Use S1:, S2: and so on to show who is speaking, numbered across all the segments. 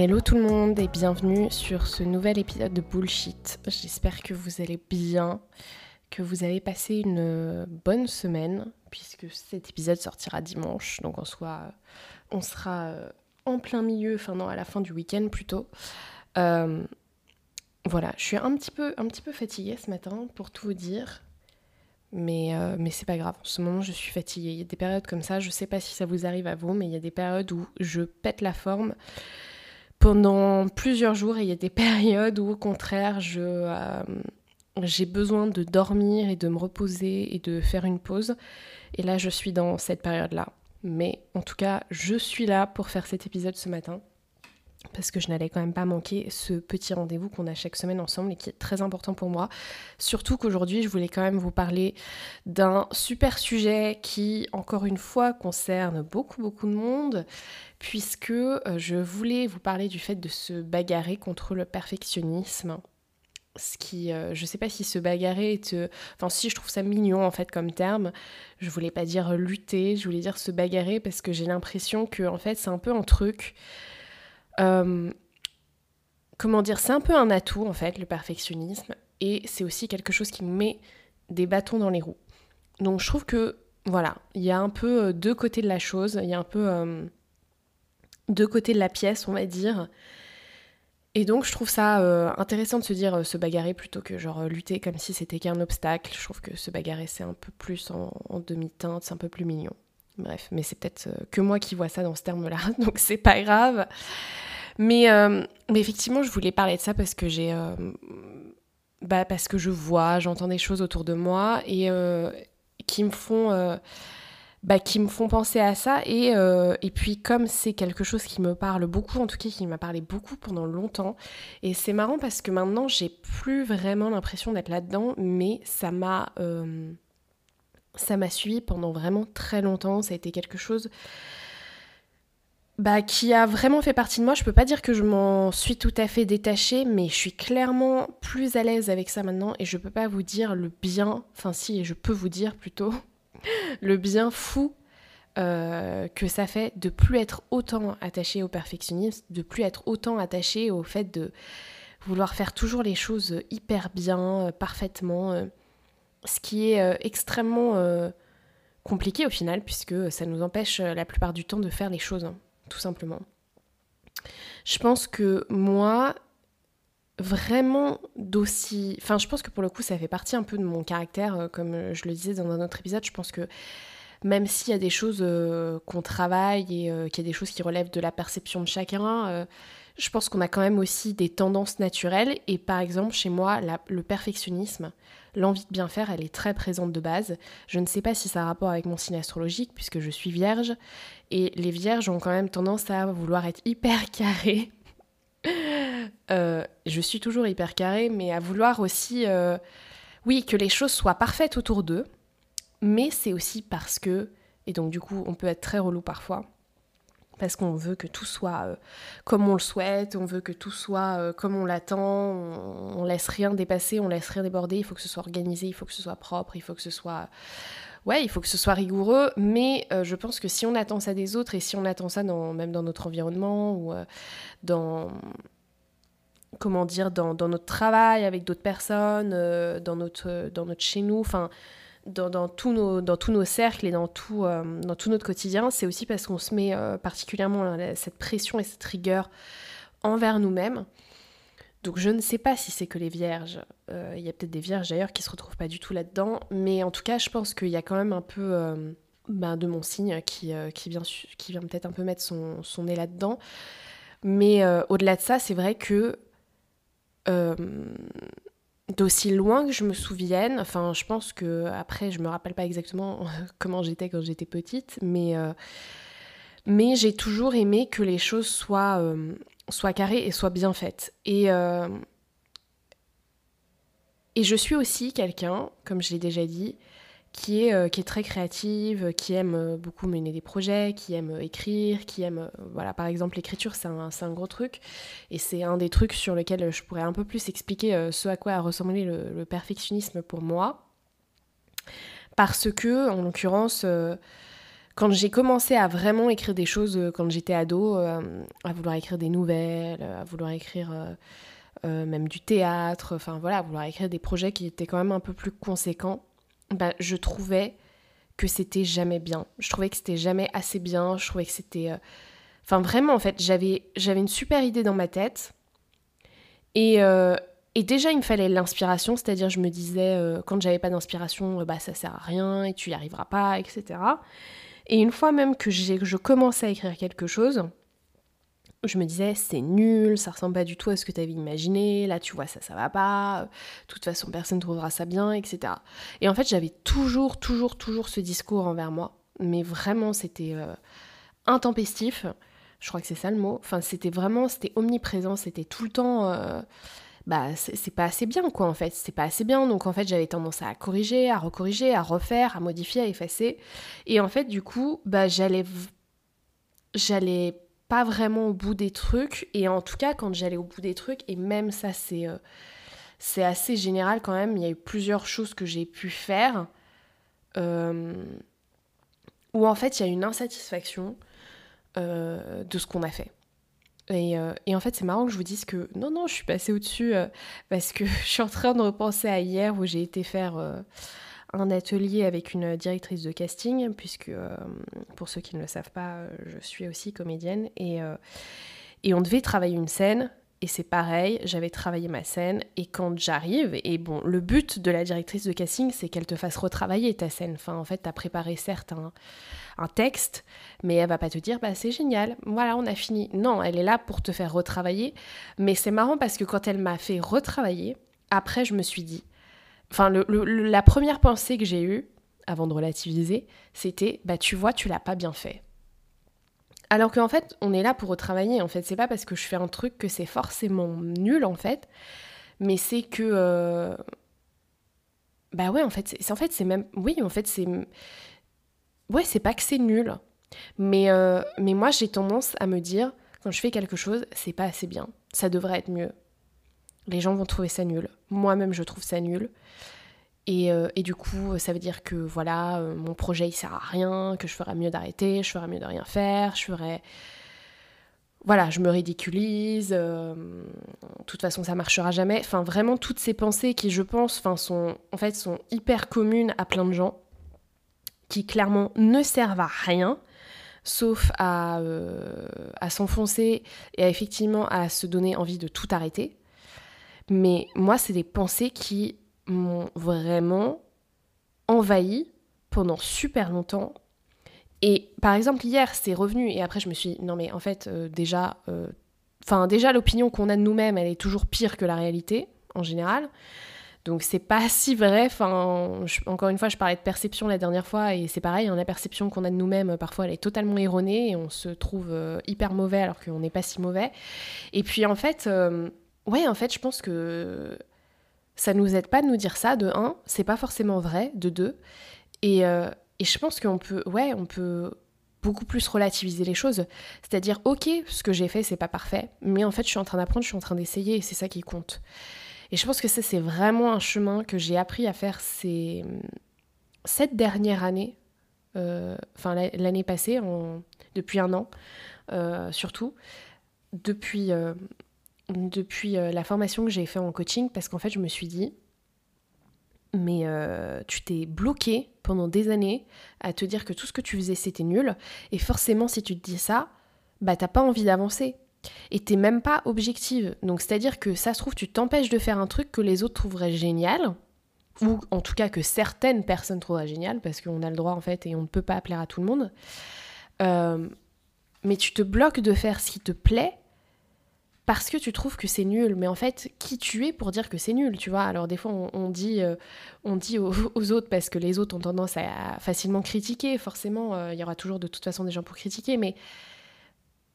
S1: Hello tout le monde et bienvenue sur ce nouvel épisode de Bullshit. J'espère que vous allez bien, que vous avez passé une bonne semaine, puisque cet épisode sortira dimanche, donc en soit on sera euh, en plein milieu, enfin non, à la fin du week-end plutôt. Euh, voilà, je suis un petit, peu, un petit peu fatiguée ce matin, pour tout vous dire. Mais, euh, mais c'est pas grave. En ce moment, je suis fatiguée. Il y a des périodes comme ça. Je sais pas si ça vous arrive à vous, mais il y a des périodes où je pète la forme pendant plusieurs jours il y a des périodes où au contraire euh, j'ai besoin de dormir et de me reposer et de faire une pause. Et là je suis dans cette période là mais en tout cas je suis là pour faire cet épisode ce matin parce que je n'allais quand même pas manquer ce petit rendez-vous qu'on a chaque semaine ensemble et qui est très important pour moi. Surtout qu'aujourd'hui, je voulais quand même vous parler d'un super sujet qui, encore une fois, concerne beaucoup, beaucoup de monde, puisque euh, je voulais vous parler du fait de se bagarrer contre le perfectionnisme. Ce qui, euh, je sais pas si se bagarrer est, euh, enfin si je trouve ça mignon en fait comme terme. Je voulais pas dire lutter, je voulais dire se bagarrer parce que j'ai l'impression que en fait c'est un peu un truc euh, comment dire, c'est un peu un atout en fait, le perfectionnisme, et c'est aussi quelque chose qui met des bâtons dans les roues. Donc je trouve que, voilà, il y a un peu euh, deux côtés de la chose, il y a un peu euh, deux côtés de la pièce, on va dire. Et donc je trouve ça intéressant de se dire se bagarrer plutôt que genre lutter comme si c'était qu'un obstacle. Je trouve que se bagarrer c'est un peu plus en, en demi-teinte, c'est un peu plus mignon. Bref, mais c'est peut-être que moi qui vois ça dans ce terme-là, donc c'est pas grave. Euh, mais, effectivement, je voulais parler de ça parce que j'ai. Euh, bah, parce que je vois, j'entends des choses autour de moi et euh, qui me font. Bah, qui me font penser à ça et, et puis comme c'est quelque chose qui me parle beaucoup, en tout cas qui m'a parlé beaucoup pendant longtemps, et c'est marrant parce que maintenant j'ai plus vraiment l'impression d'être là-dedans, mais ça m'a ça m'a suivi pendant vraiment très longtemps, ça a été quelque chose bah, qui a vraiment fait partie de moi. Je peux pas dire que je m'en suis tout à fait détachée, mais je suis clairement plus à l'aise avec ça maintenant et je peux pas vous dire le bien, enfin si, je peux vous dire plutôt le bien fou euh, que ça fait de plus être autant attaché au perfectionnisme, de plus être autant attaché au fait de vouloir faire toujours les choses hyper bien, euh, parfaitement, euh, ce qui est extrêmement compliqué au final puisque ça nous empêche la plupart du temps de faire les choses. Hein tout simplement. Je pense que moi, vraiment d'aussi... Enfin, je pense que pour le coup, ça fait partie un peu de mon caractère, euh, comme euh, je le disais dans un autre épisode, je pense que même s'il y a des choses euh, qu'on travaille et qu'il y a des choses qui relèvent de la perception de chacun, je pense qu'on a quand même aussi des tendances naturelles. Et par exemple, chez moi, le perfectionnisme, l'envie de bien faire, elle est très présente de base. Je ne sais pas si ça a rapport avec mon signe astrologique, puisque je suis vierge. Et les vierges ont quand même tendance à vouloir être hyper carrées. Euh, je suis toujours hyper carrée, mais à vouloir aussi, euh, oui, que les choses soient parfaites autour d'eux. Mais c'est aussi parce que, et donc du coup, on peut être très relou parfois, parce qu'on veut que tout soit euh, comme on le souhaite, on veut que tout soit comme on l'attend, on, on, laisse rien dépasser, on laisse rien déborder, il faut que ce soit organisé, il faut que ce soit propre, il faut que ce soit ouais, il faut que ce soit rigoureux, mais euh, je pense que si on attend ça des autres et si on attend ça dans, même dans notre environnement ou euh, dans comment dire dans, notre travail avec d'autres personnes, euh, dans notre dans notre chez nous, enfin dans, tous nos, dans tous nos cercles et dans tout, dans tout notre quotidien, c'est aussi parce qu'on se met particulièrement cette pression et cette rigueur envers nous-mêmes. Donc je ne sais pas si c'est que les vierges. Euh, il y a peut-être des vierges d'ailleurs qui se retrouvent pas du tout là-dedans. Mais en tout cas, je pense qu'il y a quand même un peu euh, ben, de mon signe qui, euh, qui vient, qui vient peut-être un peu mettre son, son nez là-dedans. Mais au-delà de ça, c'est vrai que d'aussi loin que je me souvienne, enfin je pense que après je me rappelle pas exactement comment j'étais quand j'étais petite, mais Mais j'ai toujours aimé que les choses soient, soient carrées et soient bien faites. Et, et je suis aussi quelqu'un, comme je l'ai déjà dit, qui est, euh, qui est très créative, qui aime euh, beaucoup mener des projets, qui aime euh, écrire, qui aime... voilà, par exemple, l'écriture, c'est un, un, gros truc. Et c'est un des trucs sur lesquels je pourrais un peu plus expliquer ce à quoi a ressemblé le, perfectionnisme pour moi. Parce que, en l'occurrence, quand j'ai commencé à vraiment écrire des choses quand j'étais ado, à vouloir écrire des nouvelles, à vouloir écrire... même du théâtre, enfin voilà, à vouloir écrire des projets qui étaient quand même un peu plus conséquents bah, je trouvais que c'était jamais bien. Je trouvais que c'était jamais assez bien. Je trouvais que c'était. Euh, enfin, vraiment, en fait, j'avais, une super idée dans ma tête. Et, euh, et déjà, il me fallait l'inspiration, c'est-à-dire, je me disais, euh, quand j'avais pas d'inspiration, bah, ça sert à rien et tu y arriveras pas, etc. Et une fois même que j'ai, je commençais à écrire quelque chose, je me disais c'est nul, ça ressemble pas du tout à ce que tu avais imaginé, là tu vois ça ça va pas, de toute façon personne ne trouvera ça bien, etc. Et en fait j'avais toujours, toujours, toujours ce discours envers moi, mais vraiment c'était euh, intempestif, je crois que c'est ça le mot, enfin c'était vraiment, c'était omniprésent, c'était tout le temps... Euh, bah c'est pas assez bien quoi en fait, c'est pas assez bien donc en fait j'avais tendance à corriger, à recorriger, à refaire, à modifier, à effacer et en fait du coup bah j'allais j'allais pas vraiment au bout des trucs. Et en tout cas, quand j'allais au bout des trucs, et même ça, c'est euh, assez général quand même, il y a eu plusieurs choses que j'ai pu faire euh, où en fait, il y a une insatisfaction euh, de ce qu'on a fait. Et, et, en fait, c'est marrant que je vous dise que non, non, je suis passée au-dessus parce que je suis en train de repenser à hier où j'ai été faire un atelier avec une directrice de casting, puisque euh, pour ceux qui ne le savent pas, euh, je suis aussi comédienne, et, euh, et on devait travailler une scène. Et c'est pareil, j'avais travaillé ma scène et quand j'arrive, et bon, le but de la directrice de casting, c'est qu'elle te fasse retravailler ta scène. Enfin, en fait, t'as préparé certes un, un, texte, mais elle va pas te dire, bah c'est génial, voilà, on a fini. Non, elle est là pour te faire retravailler. Mais c'est marrant parce que quand elle m'a fait retravailler, après, je me suis dit, Enfin, la première pensée que j'ai eue, avant de relativiser, c'était bah tu vois, tu l'as pas bien fait. Alors qu'en fait, on est là pour retravailler. En fait, c'est pas parce que je fais un truc que c'est forcément nul en fait, mais c'est que euh, bah ouais, en fait, c'est en fait c'est même oui, en fait c'est ouais, c'est pas que c'est nul, mais euh, mais moi j'ai tendance à me dire quand je fais quelque chose, c'est pas assez bien, ça devrait être mieux. Les gens vont trouver ça nul. Moi-même, je trouve ça nul. Euh, et, du coup, ça veut dire que voilà, euh, mon projet il sert à rien, que je ferais mieux d'arrêter, je ferais mieux de rien faire, je ferais. Voilà, je me ridiculise, euh, de toute façon ça marchera jamais. Enfin, vraiment, toutes ces pensées qui, je pense, sont, en fait, sont hyper communes à plein de gens, qui clairement ne servent à rien, sauf à, à s'enfoncer et à, effectivement à se donner envie de tout arrêter. Mais moi, c'est des pensées qui m'ont vraiment envahi pendant super longtemps. Et par exemple, hier, c'est revenu et après, je me suis dit, non, mais en fait, euh, déjà, euh, enfin, déjà, l'opinion qu'on a de nous-mêmes, elle est toujours pire que la réalité, en général. Donc, c'est pas si vrai. Enfin, encore une fois, je parlais de perception la dernière fois et c'est pareil, hein, la perception qu'on a de nous-mêmes, parfois, elle est totalement erronée et on se trouve euh, hyper mauvais alors qu'on n'est pas si mauvais. Et puis, en fait, ouais, en fait, je pense que ça nous aide pas de nous dire ça, de un, c'est pas forcément vrai, de deux. Et, euh, et je pense qu'on peut, ouais, on peut beaucoup plus relativiser les choses. C'est-à-dire, ok, ce que j'ai fait, c'est pas parfait, mais en fait, je suis en train d'apprendre, je suis en train d'essayer, et c'est ça qui compte. Et je pense que ça, c'est vraiment un chemin que j'ai appris à faire ces... cette dernière année, euh, enfin l'année passée, depuis un an, euh, surtout, depuis depuis euh, la formation que j'ai fait en coaching parce qu'en fait je me suis dit mais euh, tu t'es bloqué pendant des années à te dire que tout ce que tu faisais c'était nul. Et forcément si tu te dis ça bah t'as pas envie d'avancer. Et t'es même pas objective. Donc c'est à dire que ça se trouve tu t'empêches de faire un truc que les autres trouveraient génial ou en tout cas que certaines personnes trouveraient génial parce qu'on a le droit en fait et on ne peut pas plaire à tout le monde. Euh, mais tu te bloques de faire ce qui te plaît parce que tu trouves que c'est nul. Mais en fait, qui tu es pour dire que c'est nul, tu vois? Alors des fois, on, dit, euh, on dit aux, autres parce que les autres ont tendance à, facilement critiquer. Forcément, euh, il y aura toujours de toute façon des gens pour critiquer, mais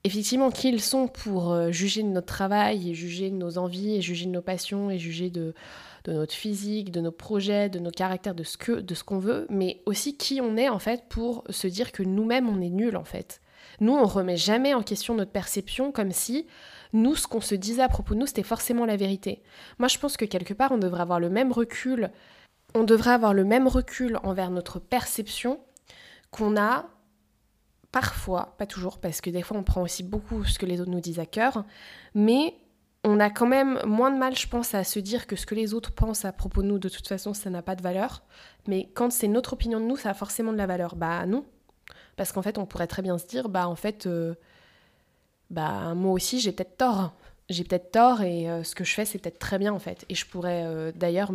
S1: effectivement, qui ils sont pour euh, juger de notre travail et juger de nos envies et juger de nos passions et juger de, de notre physique, de nos projets, de nos caractères, de ce que, de ce qu'on veut, mais aussi qui on est en fait pour se dire que nous-mêmes on est nul en fait. Nous, on remet jamais en question notre perception comme si nous, ce qu'on se disait à propos de nous, c'était forcément la vérité. Moi, je pense que quelque part, on devrait avoir le même recul, on devrait avoir le même recul envers notre perception qu'on a parfois, pas toujours, parce que des fois, on prend aussi beaucoup ce que les autres nous disent à cœur, mais on a quand même moins de mal, je pense, à se dire que ce que les autres pensent à propos de nous, de toute façon, ça n'a pas de valeur. Mais quand c'est notre opinion de nous, ça a forcément de la valeur. Bah non. Parce qu'en fait, on pourrait très bien se dire, bah en fait, euh, bah moi aussi j'ai peut-être tort. J'ai peut-être tort et euh, ce que je fais c'est peut-être très bien en fait. Et je pourrais euh, d'ailleurs,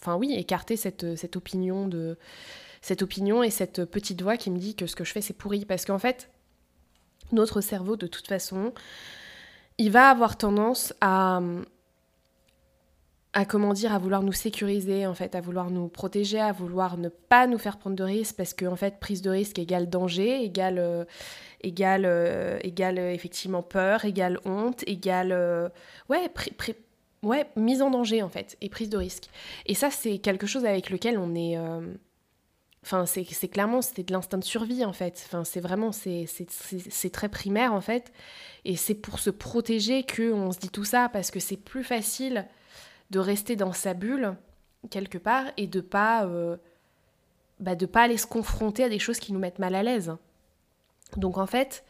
S1: enfin oui, écarter cette, cette opinion de cette opinion et cette petite voix qui me dit que ce que je fais c'est pourri. Parce qu'en fait, notre cerveau de toute façon, il va avoir tendance à à comment dire, à vouloir nous sécuriser, en fait, à vouloir nous protéger, à vouloir ne pas nous faire prendre de risques, parce que en fait, prise de risque égale danger, égale, euh, égale, euh, égale euh, effectivement peur, égale honte, égale ouais, ouais, mise en danger en fait, et prise de risque. Et ça, c'est quelque chose avec lequel on est. Enfin, c'est clairement, c'était de l'instinct de survie en fait. Enfin, c'est vraiment, c'est très primaire en fait. Et c'est pour se protéger qu'on se dit tout ça, parce que c'est plus facile de rester dans sa bulle quelque part et de pas euh, bah, de pas aller se confronter à des choses qui nous mettent mal à l'aise. Donc en fait,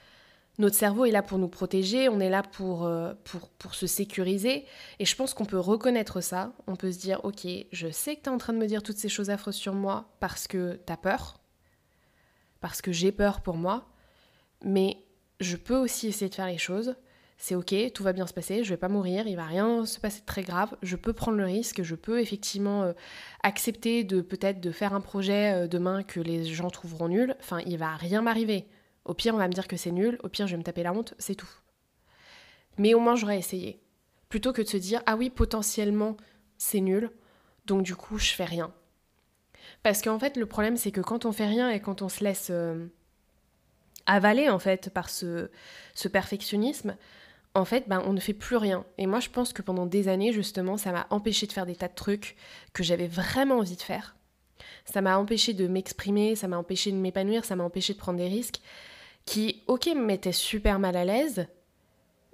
S1: notre cerveau est là pour nous protéger, on est là pour, euh, pour, pour, se sécuriser. Et je pense qu'on peut reconnaître ça. On peut se dire, ok, je sais que tu es en train de me dire toutes ces choses affreuses sur moi parce que tu as peur, parce que j'ai peur pour moi. Mais je peux aussi essayer de faire les choses c'est ok, tout va bien se passer, je vais pas mourir, il va rien se passer de très grave, je peux prendre le risque, je peux effectivement euh, accepter de peut-être de faire un projet euh, demain que les gens trouveront nul, enfin il va rien m'arriver. Au pire on va me dire que c'est nul, au pire je vais me taper la honte, c'est tout. Mais au moins j'aurais essayé. Plutôt que de se dire ah oui potentiellement c'est nul, donc du coup je fais rien. Parce qu'en fait le problème c'est que quand on fait rien et quand on se laisse euh, avaler en fait par ce, ce perfectionnisme, en fait, ben, on ne fait plus rien. Et moi, je pense que pendant des années, justement, ça m'a empêché de faire des tas de trucs que j'avais vraiment envie de faire. Ça m'a empêché de m'exprimer, ça m'a empêché de m'épanouir, ça m'a empêché de prendre des risques qui, ok, me mettaient super mal à l'aise,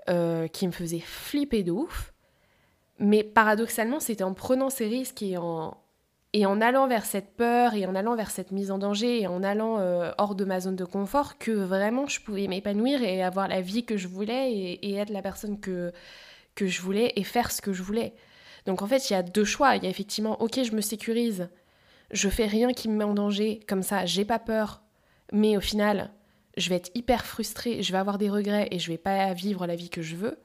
S1: euh, qui me faisaient flipper de ouf. Mais paradoxalement, c'était en prenant ces risques et en, et en allant vers cette peur et en allant vers cette mise en danger et en allant euh, hors de ma zone de confort que vraiment je pouvais m'épanouir et avoir la vie que je voulais et, être la personne que, que je voulais et faire ce que je voulais. Donc en fait, il y a deux choix. Il y a effectivement, ok, je me sécurise, je fais rien qui me met en danger, comme ça, j'ai pas peur, mais au final, je vais être hyper frustrée, je vais avoir des regrets et je vais pas vivre la vie que je veux.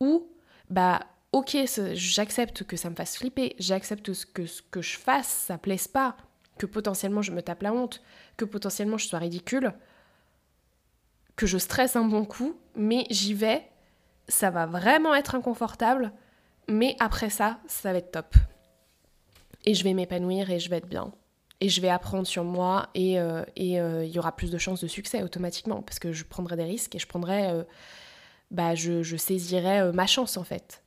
S1: Ou, bah, ok, j'accepte que ça me fasse flipper, j'accepte que ce que je fasse, ça plaise pas, que potentiellement je me tape la honte, que potentiellement je sois ridicule, que je stresse un bon coup, mais j'y vais, ça va vraiment être inconfortable, mais après ça, ça va être top. Et je vais m'épanouir et je vais être bien. Et je vais apprendre sur moi et euh, euh, il y aura plus de chances de succès automatiquement parce que je prendrai des risques et je prendrai, euh, bah, je, je saisirai ma chance en fait.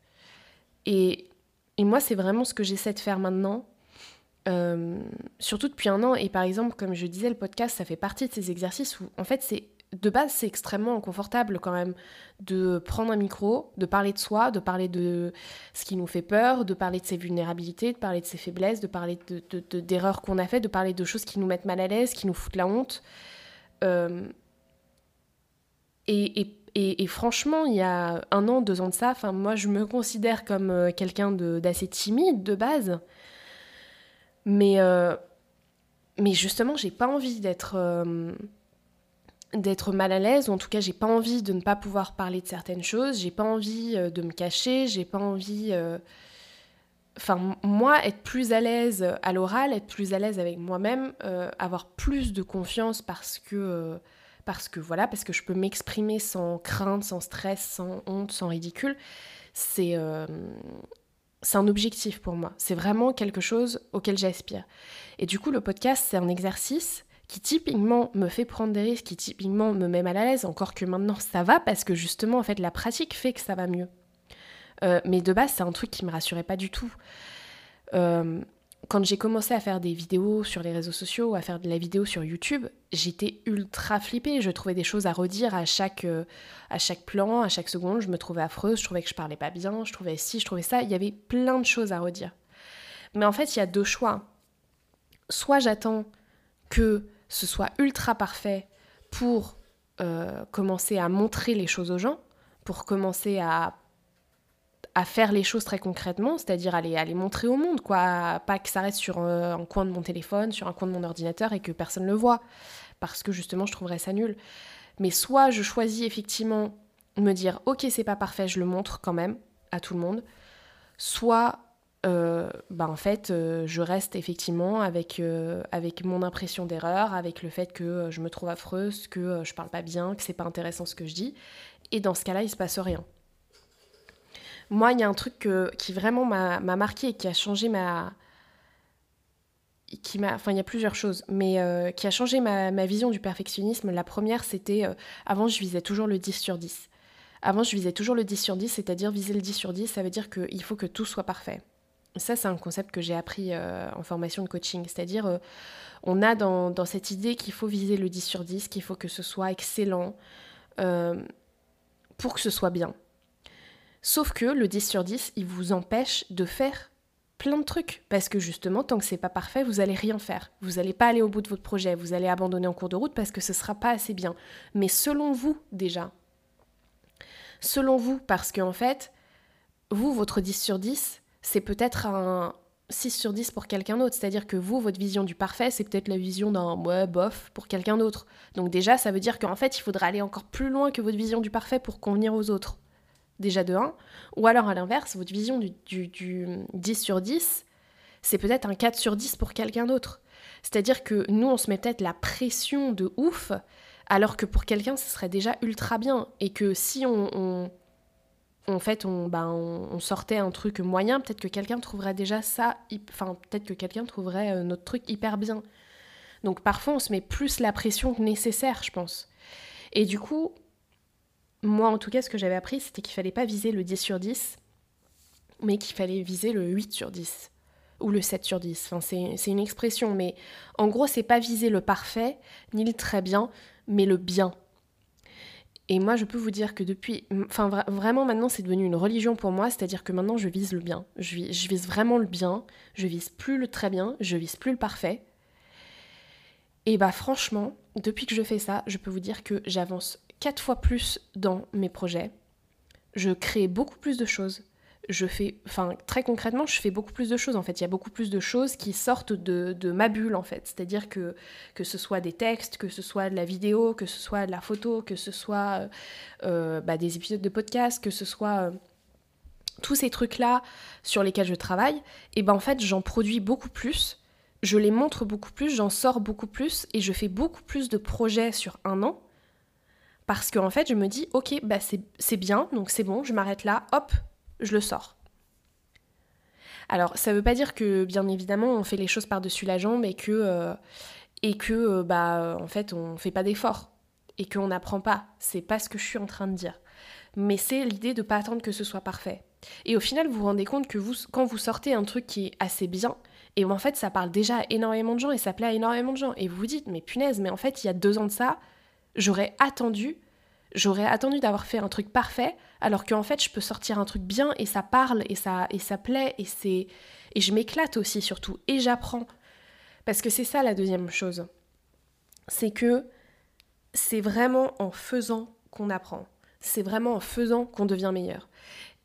S1: Et, moi, c'est vraiment ce que j'essaie de faire maintenant, euh, surtout depuis un an. Et par exemple, comme je disais, le podcast, ça fait partie de ces exercices où, en fait, c'est de base, c'est extrêmement inconfortable quand même de prendre un micro, de parler de soi, de parler de ce qui nous fait peur, de parler de ses vulnérabilités, de parler de ses faiblesses, de parler d'erreurs qu'on a faites, de parler de choses qui nous mettent mal à l'aise, qui nous foutent la honte. Euh, et, et, franchement, il y a un an, deux ans de ça, moi, je me considère comme euh, quelqu'un d'assez timide de base. Mais, euh, mais justement, j'ai pas envie d'être euh, d'être mal à l'aise, en tout cas, j'ai pas envie de ne pas pouvoir parler de certaines choses, j'ai pas envie de me cacher, j'ai pas envie. Enfin, moi, être plus à l'aise à l'oral, être plus à l'aise avec moi-même, avoir plus de confiance parce que parce que voilà, parce que je peux m'exprimer sans crainte, sans stress, sans honte, sans ridicule, c'est euh, un objectif pour moi. C'est vraiment quelque chose auquel j'aspire. Et du coup, le podcast, c'est un exercice qui typiquement me fait prendre des risques, qui typiquement me met mal à l'aise, encore que maintenant ça va parce que justement, en fait, la pratique fait que ça va mieux. Euh, mais de base, c'est un truc qui me rassurait pas du tout. Euh, quand j'ai commencé à faire des vidéos sur les réseaux sociaux, à faire de la vidéo sur YouTube, j'étais ultra flippée. Je trouvais des choses à redire à chaque, euh, à chaque plan, à chaque seconde. Je me trouvais affreuse, je trouvais que je parlais pas bien, je trouvais ci, je trouvais ça. Il y avait plein de choses à redire. Mais en fait, il y a deux choix. Soit j'attends que ce soit ultra parfait pour euh, commencer à montrer les choses aux gens, pour commencer à à faire les choses très concrètement, c'est-à-dire à les, montrer au monde, quoi. Pas que ça reste sur euh, un, coin de mon téléphone, sur un coin de mon ordinateur et que personne ne le voit, parce que justement je trouverais ça nul. Mais soit je choisis effectivement me dire ok c'est pas parfait, je le montre quand même à tout le monde, soit euh, bah en fait euh, je reste effectivement avec, avec mon impression d'erreur, avec le fait que je me trouve affreuse, que je parle pas bien, que c'est pas intéressant ce que je dis, et dans ce cas-là il se passe rien. Moi, il y a un truc qui vraiment m'a marqué et qui a changé ma. Qui enfin, il y a plusieurs choses, mais euh, qui a changé ma, vision du perfectionnisme. La première, c'était. Euh, avant, je visais toujours le 10 sur 10. Avant, je visais toujours le 10 sur 10, c'est-à-dire viser le 10 sur 10, ça veut dire qu'il faut que tout soit parfait. Ça, c'est un concept que j'ai appris euh, en formation de coaching. C'est-à-dire, on a dans, cette idée qu'il faut viser le 10 sur 10, qu'il faut que ce soit excellent pour que ce soit bien. Sauf que le 10 sur 10, il vous empêche de faire plein de trucs. Parce que justement, tant que c'est pas parfait, vous allez rien faire. Vous n'allez pas aller au bout de votre projet, vous allez abandonner en cours de route parce que ce sera pas assez bien. Mais selon vous, déjà. Selon vous, parce qu'en fait, vous, votre 10 sur 10, c'est peut-être un 6 sur 10 pour quelqu'un d'autre. C'est-à-dire que vous, votre vision du parfait, c'est peut-être la vision d'un ouais, bof pour quelqu'un d'autre. Donc déjà, ça veut dire qu'en fait, il faudra aller encore plus loin que votre vision du parfait pour convenir aux autres déjà de 1, ou alors à l'inverse, votre vision du, du, 10 sur 10, c'est peut-être un 4 sur 10 pour quelqu'un d'autre. C'est-à-dire que nous, on se met peut-être la pression de ouf, alors que pour quelqu'un, ce serait déjà ultra bien. Et que si on, en fait, on, ben, on, sortait un truc moyen, peut-être que quelqu'un trouverait déjà ça, enfin, peut-être que quelqu'un trouverait euh, notre truc hyper bien. Donc parfois, on se met plus la pression que nécessaire, je pense. Et du coup, moi, en tout cas, ce que j'avais appris, c'était qu'il fallait pas viser le 10 sur 10, mais qu'il fallait viser le 8 sur 10 ou le 7 sur 10. Enfin, c'est une expression, mais en gros, c'est pas viser le parfait ni le très bien, mais le bien. Et moi, je peux vous dire que depuis, vraiment maintenant, c'est devenu une religion pour moi, c'est-à-dire que maintenant, je vise le bien. Je, je vise vraiment le bien. Je vise plus le très bien. Je vise plus le parfait. Et bah franchement, depuis que je fais ça, je peux vous dire que j'avance quatre fois plus dans mes projets. Je crée beaucoup plus de choses. Je fais, enfin, très concrètement, je fais beaucoup plus de choses en fait. Il y a beaucoup plus de choses qui sortent de, ma bulle en fait. C'est-à-dire que, que ce soit des textes, que ce soit de la vidéo, que ce soit de la photo, que ce soit euh, euh, bah, des épisodes de podcast, que ce soit euh, tous ces trucs-là sur lesquels je travaille, et ben en fait, j'en produis beaucoup plus. Je les montre beaucoup plus, j'en sors beaucoup plus et je fais beaucoup plus de projets sur un an parce qu'en fait, je me dis, ok, bah c'est bien, donc c'est bon, je m'arrête là, hop, je le sors. Alors, ça veut pas dire que, bien évidemment, on fait les choses par-dessus la jambe et que, euh, euh, bah, en fait, on fait pas d'efforts et qu'on n'apprend pas. C'est pas ce que je suis en train de dire. Mais c'est l'idée de pas attendre que ce soit parfait. Et au final, vous vous rendez compte que vous, quand vous sortez un truc qui est assez bien, et en fait, ça parle déjà à énormément de gens et ça plaît à énormément de gens. Et vous vous dites, mais punaise, mais en fait, il y a deux ans de ça, j'aurais attendu, j'aurais attendu d'avoir fait un truc parfait, alors qu'en fait je peux sortir un truc bien et ça parle et ça et ça plaît et c'est et je m'éclate aussi surtout et j'apprends. Parce que c'est ça la deuxième chose, c'est que c'est vraiment en faisant qu'on apprend, c'est vraiment en faisant qu'on devient meilleur.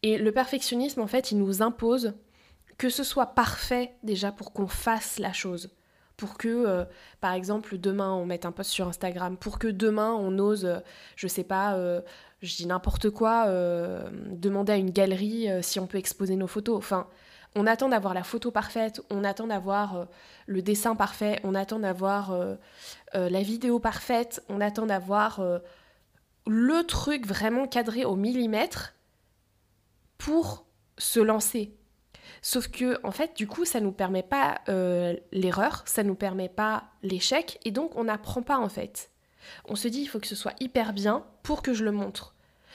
S1: Et le perfectionnisme en fait il nous impose que ce soit parfait déjà pour qu'on fasse la chose pour que, euh, par exemple, demain on mette un post sur Instagram, pour que demain on ose, euh, je sais pas, euh, je dis n'importe quoi, demander à une galerie si on peut exposer nos photos. Enfin, On attend d'avoir la photo parfaite, on attend d'avoir euh, le dessin parfait, on attend d'avoir euh, la vidéo parfaite, on attend d'avoir le truc vraiment cadré au millimètre pour se lancer. Sauf que, en fait, du coup, ça nous permet pas l'erreur, ça nous permet pas l'échec, et donc on n'apprend pas en fait. On se dit, il faut que ce soit hyper bien pour que je le montre.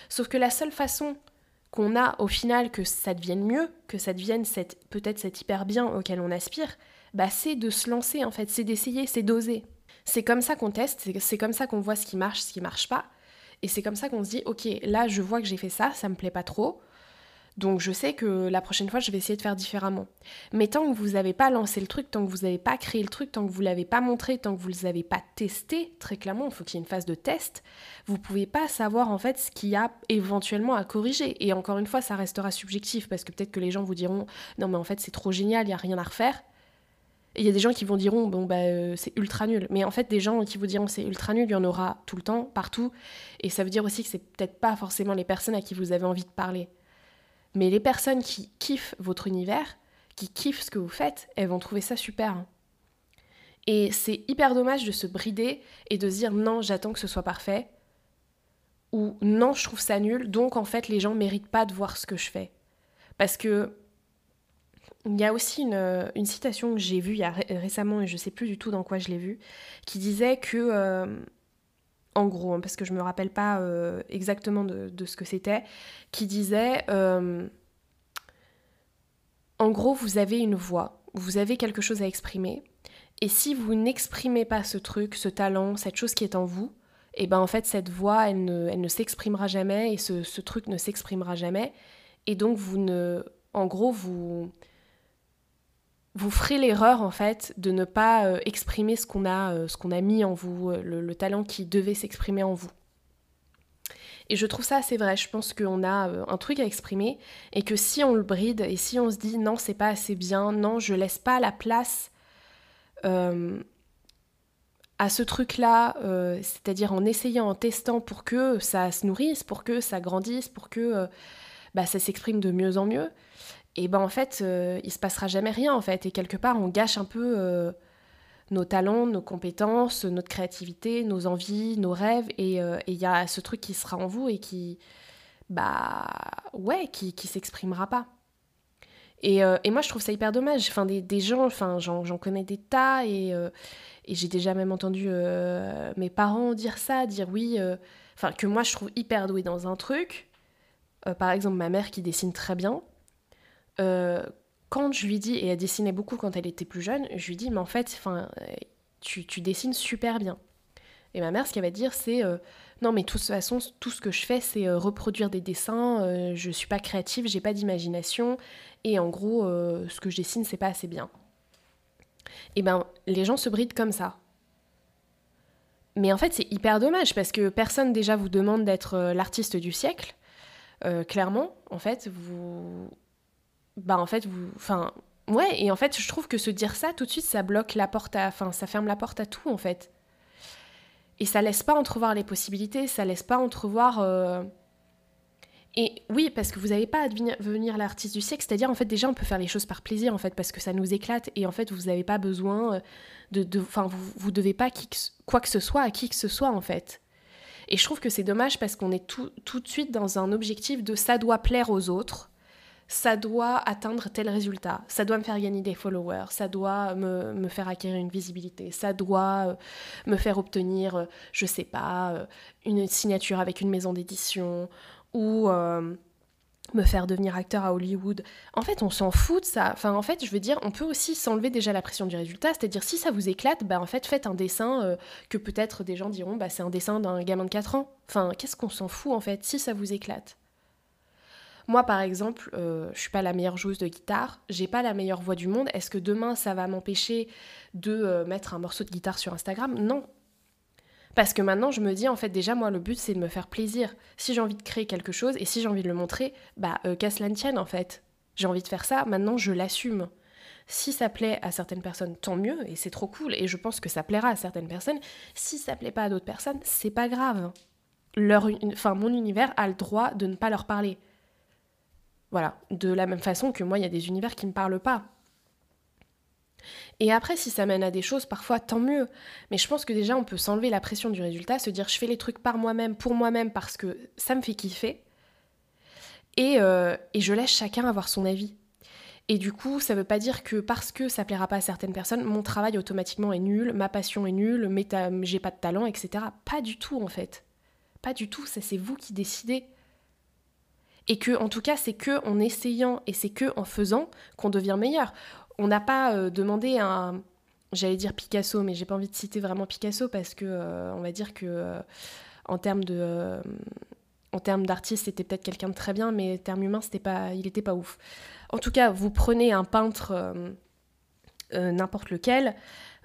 S1: Sauf que la seule façon qu'on a au final que ça devienne mieux, que ça devienne peut-être cet hyper bien auquel on aspire, bah c'est de se lancer en fait, c'est d'essayer, c'est d'oser. C'est comme ça qu'on teste, c'est comme ça qu'on voit ce qui marche, ce qui marche pas. Et c'est comme ça qu'on se dit, ok, là je vois que j'ai fait ça, ça me plaît pas trop. Donc je sais que la prochaine fois, je vais essayer de faire différemment. Mais tant que vous n'avez pas lancé le truc, tant que vous n'avez pas créé le truc, tant que vous ne l'avez pas montré, tant que vous ne l'avez pas testé, très clairement, il faut qu'il y ait une phase de test, vous ne pouvez pas savoir en fait ce qu'il y a éventuellement à corriger. Et encore une fois, ça restera subjectif parce que peut-être que les gens vous diront non mais en fait c'est trop génial, il n'y a rien à refaire. Et il y a des gens qui vont diront bon bah euh, c'est ultra nul. Mais en fait des gens qui vous diront c'est ultra nul, il y en aura tout le temps, partout. Et ça veut dire aussi que c'est peut-être pas forcément les personnes à qui vous avez envie de parler. Mais les personnes qui kiffent votre univers, qui kiffent ce que vous faites, elles vont trouver ça super. Hein. Et c'est hyper dommage de se brider et de dire non, j'attends que ce soit parfait. Ou non, je trouve ça nul, donc en fait les gens méritent pas de voir ce que je fais. Parce que il y a aussi une, citation que j'ai vue il y a récemment, et je sais plus du tout dans quoi je l'ai vue, qui disait que euh, en gros, hein, parce que je me rappelle pas euh, exactement de, ce que c'était, qui disait euh, en gros, vous avez une voix, vous avez quelque chose à exprimer, et si vous n'exprimez pas ce truc, ce talent, cette chose qui est en vous, et eh ben en fait cette voix, elle ne, elle ne s'exprimera jamais, et ce, ce truc ne s'exprimera jamais, et donc vous ne, en gros, vous vous ferez l'erreur en fait de ne pas euh, exprimer ce qu'on a, euh, qu'on a mis en vous, euh, le, talent qui devait s'exprimer en vous. Et je trouve ça assez vrai. Je pense qu'on a un truc à exprimer et que si on le bride et si on se dit non, c'est pas assez bien, non, je laisse pas la place à ce truc-là, c'est-à-dire en essayant, en testant pour que ça se nourrisse, pour que ça grandisse, pour que bah, ça s'exprime de mieux en mieux, et ben en fait, euh, il se passera jamais rien en fait. Et quelque part, on gâche un peu euh, nos talents, nos compétences, notre créativité, nos envies, nos rêves. Euh, et il y a ce truc qui sera en vous et qui, bah ouais, qui, qui s'exprimera pas. Et, et, moi, je trouve ça hyper dommage. Enfin, des, des gens, enfin, j'en connais des tas et, et j'ai déjà même entendu mes parents dire ça, dire oui, enfin, que moi je trouve hyper douée dans un truc. par exemple, ma mère qui dessine très bien euh, quand je lui dis, et elle dessinait beaucoup quand elle était plus jeune, je lui dis, mais en fait, tu, tu dessines super bien. Et ma mère, ce qu'elle va dire, c'est euh, non, mais de toute façon, tout ce que je fais, c'est euh, reproduire des dessins. je suis pas créative, j'ai pas d'imagination. Et en gros, ce que je dessine, c'est pas assez bien. Et ben, les gens se brident comme ça. Mais en fait, c'est hyper dommage parce que personne déjà vous demande d'être l'artiste du siècle. clairement, en fait, vous, bah en fait, vous. Enfin, ouais, et en fait, je trouve que se dire ça, tout de suite, ça bloque la porte à. Enfin, ça ferme la porte à tout, en fait. Et ça laisse pas entrevoir les possibilités, ça laisse pas entrevoir. Euh, et oui, parce que vous n'avez pas à devenir l'artiste du siècle, c'est-à-dire en fait déjà on peut faire les choses par plaisir en fait parce que ça nous éclate et en fait vous n'avez pas besoin euh, de, enfin vous, vous devez pas qui quoi que ce soit à qui que ce soit en fait. Et je trouve que c'est dommage parce qu'on est tout, tout de suite dans un objectif de ça doit plaire aux autres ça doit atteindre tel résultat, ça doit me faire gagner des followers, ça doit me, faire acquérir une visibilité, ça doit euh, me faire obtenir, euh, je sais pas, euh, une signature avec une maison d'édition ou me faire devenir acteur à Hollywood. En fait, on s'en fout de ça. Enfin, en fait, je veux dire, on peut aussi s'enlever déjà la pression du résultat, c'est-à-dire si ça vous éclate, bah en fait, faites un dessin que peut-être des gens diront, bah c'est un dessin d'un gamin de 4 ans. Enfin, qu'est-ce qu'on s'en fout en fait si ça vous éclate? Moi, par exemple, euh, je suis pas la meilleure joueuse de guitare, j'ai pas la meilleure voix du monde. Est-ce que demain, ça va m'empêcher de euh, mettre un morceau de guitare sur Instagram? Non. Parce que maintenant, je me dis, en fait, déjà, moi, le but, c'est de me faire plaisir. Si j'ai envie de créer quelque chose et si j'ai envie de le montrer, bah, euh, qu'à tienne, en fait. J'ai envie de faire ça, maintenant, je l'assume. Si ça plaît à certaines personnes, tant mieux, et c'est trop cool, et je pense que ça plaira à certaines personnes. Si ça plaît pas à d'autres personnes, c'est pas grave. Leur, mon univers a le droit de ne pas leur parler Voilà, de la même façon que moi, il y a des univers qui ne me parlent pas. Et après, si ça mène à des choses, parfois, tant mieux. Mais je pense que déjà, on peut s'enlever la pression du résultat, se dire, je fais les trucs par moi-même, pour moi-même, parce que ça me fait kiffer. Et, euh, et je laisse chacun avoir son avis. Et du coup, ça veut pas dire que parce que ça plaira pas à certaines personnes, mon travail automatiquement est nul, ma passion est nulle, j'ai pas de talent, etc. Pas du tout, en fait. Pas du tout, ça c'est vous qui décidez. Et que, en tout cas, c'est que en essayant et c'est que en faisant qu'on devient meilleur on n'a pas euh, demandé à j'allais dire Picasso, mais j'ai pas envie de citer vraiment Picasso parce que euh, on va dire que euh, en termes de en termes d'artiste, c'était peut-être quelqu'un de très bien, mais terme humain, c'était pas, il était pas ouf. En tout cas, vous prenez un peintre n'importe lequel,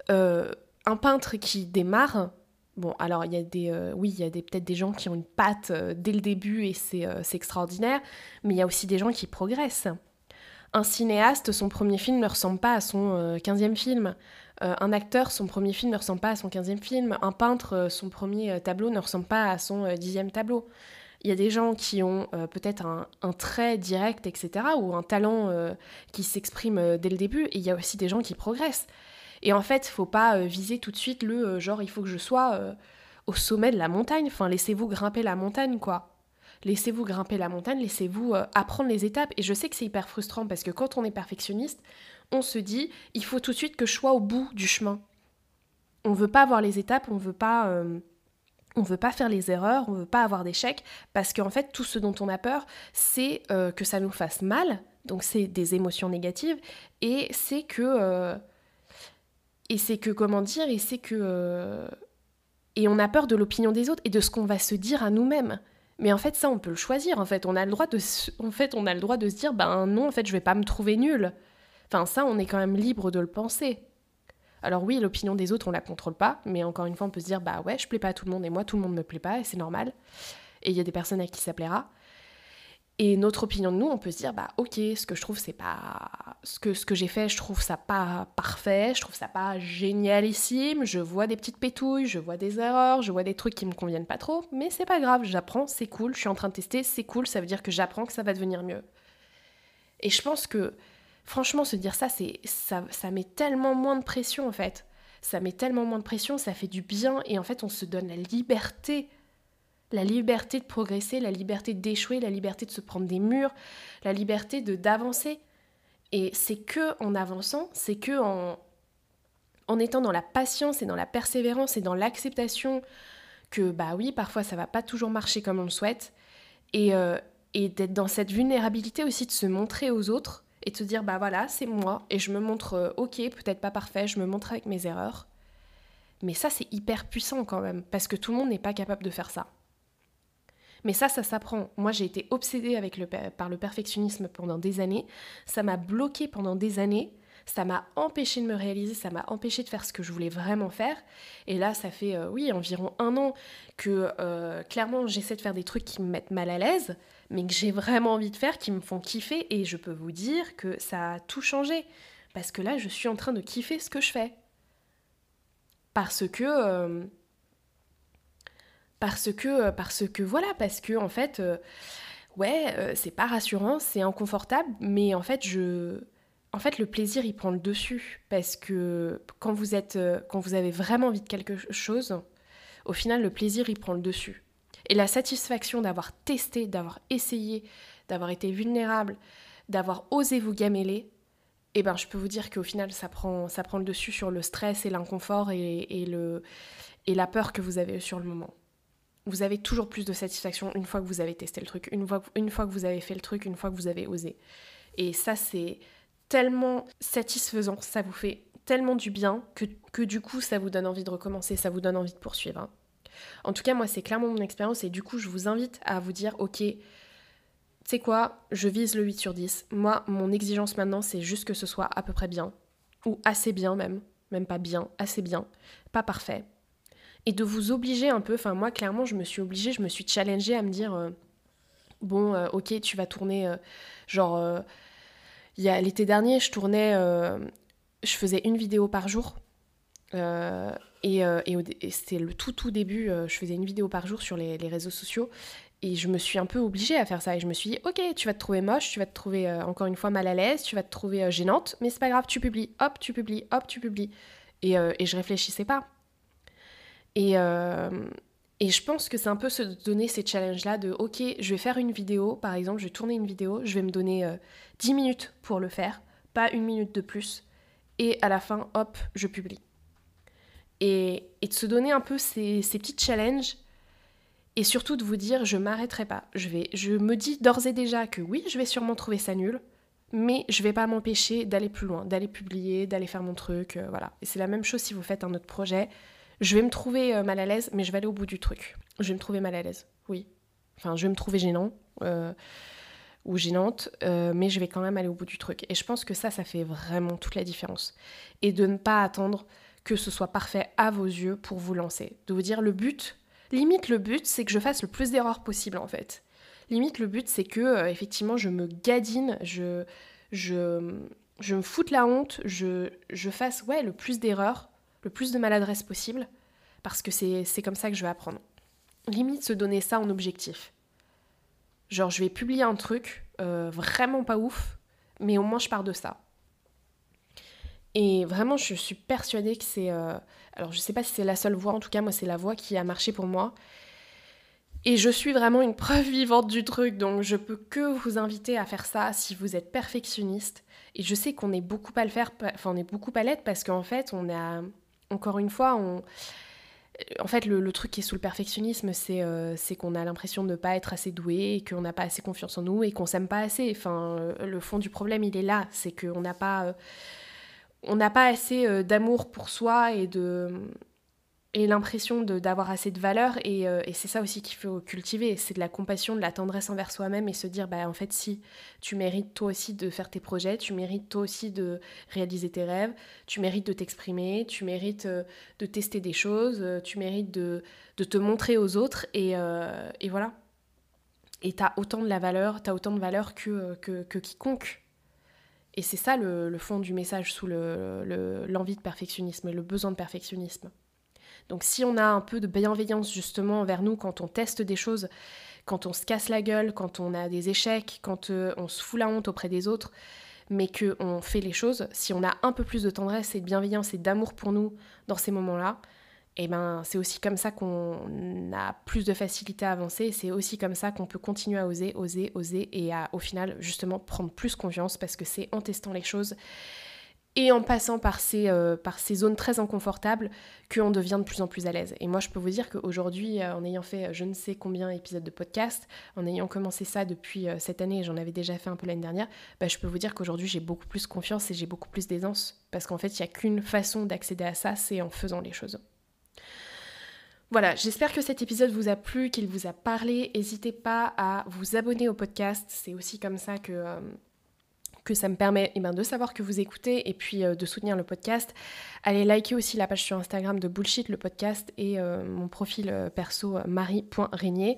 S1: un peintre qui démarre. Bon, alors il y a des, oui, il y a peut-être des gens qui ont une patte dès le début et c'est extraordinaire, mais il y a aussi des gens qui progressent. Un cinéaste, son premier film ne ressemble pas à son 15e euh, film. Euh, un acteur, son premier film ne ressemble pas à son 15e film. Un peintre, euh, son premier tableau ne ressemble pas à son 10e tableau. Il y a des gens qui ont peut-être un, trait direct, etc., ou un talent qui s'exprime dès le début, et il y a aussi des gens qui progressent. Et en fait, faut pas viser tout de suite le genre, il faut que je sois au sommet de la montagne. Enfin, laissez-vous grimper la montagne, quoi laissez-vous grimper la montagne, laissez-vous euh, apprendre les étapes. Et je sais que c'est hyper frustrant parce que quand on est perfectionniste, on se dit, il faut tout de suite que je sois au bout du chemin. On veut pas avoir les étapes, on veut pas... Euh, on veut pas faire les erreurs, on veut pas avoir d'échecs, parce qu'en fait, tout ce dont on a peur, c'est euh, que ça nous fasse mal, donc c'est des émotions négatives, et c'est que... et c'est que, comment dire, et c'est que... et on a peur de l'opinion des autres et de ce qu'on va se dire à nous-mêmes. Mais en fait, ça, on peut le choisir. En fait, on a le droit de, en fait, on a le droit de se dire, ben non, en fait, je vais pas me trouver nul. Enfin, ça, on est quand même libre de le penser. Alors oui, l'opinion des autres, on la contrôle pas, mais encore une fois, on peut se dire, bah ouais, je plais pas à tout le monde et moi, tout le monde me plaît pas et c'est normal. Et il y a des personnes à qui ça plaira. Et notre opinion de nous, on peut se dire, bah ok, ce que je trouve, c'est pas. Ce que, ce j'ai fait, je trouve ça pas parfait, je trouve ça pas génialissime, je vois des petites pétouilles, je vois des erreurs, je vois des trucs qui me conviennent pas trop, mais c'est pas grave, j'apprends, c'est cool, je suis en train de tester, c'est cool, ça veut dire que j'apprends que ça va devenir mieux. Et je pense que, franchement, se dire ça, c'est ça, ça met tellement moins de pression en fait. Ça met tellement moins de pression, ça fait du bien, et en fait, on se donne la liberté la liberté de progresser, la liberté d'échouer, la liberté de se prendre des murs, la liberté de d'avancer. Et c'est que en avançant, c'est que en, en étant dans la patience et dans la persévérance et dans l'acceptation que bah oui, parfois ça va pas toujours marcher comme on le souhaite, et, euh, et d'être dans cette vulnérabilité aussi de se montrer aux autres et de se dire bah voilà, c'est moi et je me montre euh, ok, peut-être pas parfait, je me montre avec mes erreurs. Mais ça c'est hyper puissant quand même parce que tout le monde n'est pas capable de faire ça. Mais ça, ça s'apprend. Moi, j'ai été obsédée avec par le perfectionnisme pendant des années. Ça m'a bloqué pendant des années. Ça m'a empêché de me réaliser, ça m'a empêché de faire ce que je voulais vraiment faire. Et là, ça fait, euh, oui, environ un an que euh, clairement, j'essaie de faire des trucs qui me mettent mal à l'aise, mais que j'ai vraiment envie de faire, qui me font kiffer. Et je peux vous dire que ça a tout changé. Parce que là, je suis en train de kiffer ce que je fais. Parce que... Euh, parce que, euh, parce que voilà, parce que en fait, euh, ouais, euh, c'est pas rassurant, c'est inconfortable, mais en fait, je, en fait, le plaisir, il prend le dessus, parce que quand vous êtes, quand vous avez vraiment envie de quelque chose, au final, le plaisir, il prend le dessus. Et la satisfaction d'avoir testé, d'avoir essayé, d'avoir été vulnérable, d'avoir osé vous gameler, eh ben, je peux vous dire qu'au final, ça prend, ça prend le dessus sur le stress et l'inconfort et, le, et la peur que vous avez sur le moment vous avez toujours plus de satisfaction une fois que vous avez testé le truc, une fois, que vous avez fait le truc, une fois que vous avez osé. Et ça, c'est tellement satisfaisant, ça vous fait tellement du bien que, que, du coup, ça vous donne envie de recommencer, ça vous donne envie de poursuivre. Hein. En tout cas, moi, c'est clairement mon expérience et du coup, je vous invite à vous dire, ok, tu sais quoi, je vise le 8 sur 10. Moi, mon exigence maintenant, c'est juste que ce soit à peu près bien, ou assez bien même, même pas bien, assez bien, pas parfait, et de vous obliger un peu, enfin moi clairement je me suis obligée, je me suis challengée à me dire euh, bon euh, ok tu vas tourner euh, genre il l'été dernier je tournais je faisais une vidéo par jour et, c'était le tout tout début je faisais une vidéo par jour sur les, réseaux sociaux et je me suis un peu obligée à faire ça. Et je me suis dit, ok, tu vas te trouver moche, tu vas te trouver encore une fois mal à l'aise, tu vas te trouver gênante, mais c'est pas grave, tu publies, hop, tu publies, hop, tu publies. Et, et je réfléchissais pas. Et, et je pense que c'est un peu se donner ces challenges-là de, ok, je vais faire une vidéo, par exemple, je vais tourner une vidéo, je vais me donner 10 minutes pour le faire, pas une minute de plus. Et à la fin, hop, je publie. Et, et de se donner un peu ces, ces petits challenges et surtout de vous dire je m'arrêterai pas. Je vais je me dis d'ores et déjà que oui, je vais sûrement trouver ça nul, mais je vais pas m'empêcher d'aller plus loin, d'aller publier, d'aller faire mon truc, euh, voilà. Et c'est la même chose si vous faites un autre projet. Je vais me trouver euh, mal à l'aise, mais je vais aller au bout du truc. Je vais me trouver mal à l'aise, oui. Enfin, je vais me trouver gênant euh, ou gênante, mais je vais quand même aller au bout du truc. Et je pense que ça, ça fait vraiment toute la différence. Et de ne pas attendre que ce soit parfait à vos yeux pour vous lancer. De vous dire le but, Limite, le but, c'est que je fasse le plus d'erreurs possible, en fait. Limite, le but, c'est que, euh, effectivement, je me gadine, je, je, je me foute la honte, je, je fasse, ouais, le plus d'erreurs, le plus de maladresse possible, parce que c'est comme ça que je vais apprendre. Limite, se donner ça en objectif. Genre, je vais publier un truc euh, vraiment pas ouf, mais au moins je pars de ça. Et vraiment, je suis persuadée que c'est... Euh, alors, je sais pas si c'est la seule voie, en tout cas, moi, c'est la voie qui a marché pour moi. Et je suis vraiment une preuve vivante du truc, donc je peux que vous inviter à faire ça si vous êtes perfectionniste. Et je sais qu'on est beaucoup à le faire, enfin on est beaucoup à l'être parce qu'en fait on a, encore une fois, en fait le, truc qui est sous le perfectionnisme, c'est euh, qu'on a l'impression de ne pas être assez doué, qu'on n'a pas assez confiance en nous et qu'on s'aime pas assez. Enfin, euh, le fond du problème il est là, c'est qu'on n'a pas euh, assez d'amour pour soi et de et l'impression d'avoir assez de valeur. Euh, et, c'est ça aussi qu'il faut cultiver. C'est de la compassion de la tendresse envers soi-même et se dire bah en fait si tu mérites toi aussi de faire tes projets tu mérites toi aussi de réaliser tes rêves tu mérites de t'exprimer tu mérites euh, de tester des choses tu mérites de, te montrer aux autres. Et, voilà. Et tu as autant de la valeur tu as autant de valeur que, que quiconque. Et c'est ça le, fond du message sous l'envie de perfectionnisme et le besoin de perfectionnisme. Donc si on a un peu de bienveillance justement envers nous quand on teste des choses, quand on se casse la gueule, quand on a des échecs, quand euh, on se fout la honte auprès des autres, mais qu'on fait les choses, si on a un peu plus de tendresse et de bienveillance et d'amour pour nous dans ces moments-là, et eh ben c'est aussi comme ça qu'on a plus de facilité à avancer, c'est aussi comme ça qu'on peut continuer à oser, oser, oser et à au final justement prendre plus confiance parce que c'est en testant les choses et en passant par ces, euh, par ces zones très inconfortables qu'on devient de plus en plus à l'aise. Et moi je peux vous dire qu'aujourd'hui, euh, en ayant fait euh, je ne sais combien d'épisodes de podcast, en ayant commencé ça depuis cette année, et j'en avais déjà fait un peu l'année dernière, bah, je peux vous dire qu'aujourd'hui j'ai beaucoup plus confiance et j'ai beaucoup plus d'aisance parce qu'en fait il n'y a qu'une façon d'accéder à ça, c'est en faisant les choses. Voilà, j'espère que cet épisode vous a plu, qu'il vous a parlé. N'hésitez pas à vous abonner au podcast. C'est aussi comme ça que, que ça me permet eh ben, de savoir que vous écoutez et puis euh, de soutenir le podcast. Allez liker aussi la page sur Instagram de Bullshit le podcast et euh, mon profil perso marie.régnier.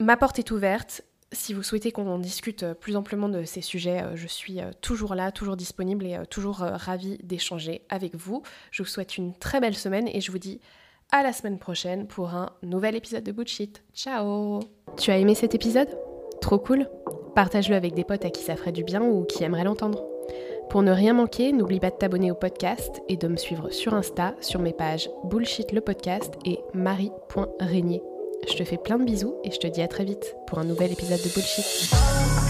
S1: Ma porte est ouverte. Si vous souhaitez qu'on discute plus amplement de ces sujets, je suis toujours là, toujours disponible et toujours ravie d'échanger avec vous. Je vous souhaite une très belle semaine et je vous dis à la semaine prochaine pour un nouvel épisode de Bullshit. Ciao Tu as aimé cet épisode? Trop cool Partage-le avec des potes à qui ça ferait du bien ou qui aimeraient l'entendre. Pour ne rien manquer, n'oublie pas de t'abonner au podcast et de me suivre sur Insta sur mes pages Bullshit le podcast et marie.régnier. Je te fais plein de bisous et je te dis à très vite pour un nouvel épisode de Bullshit.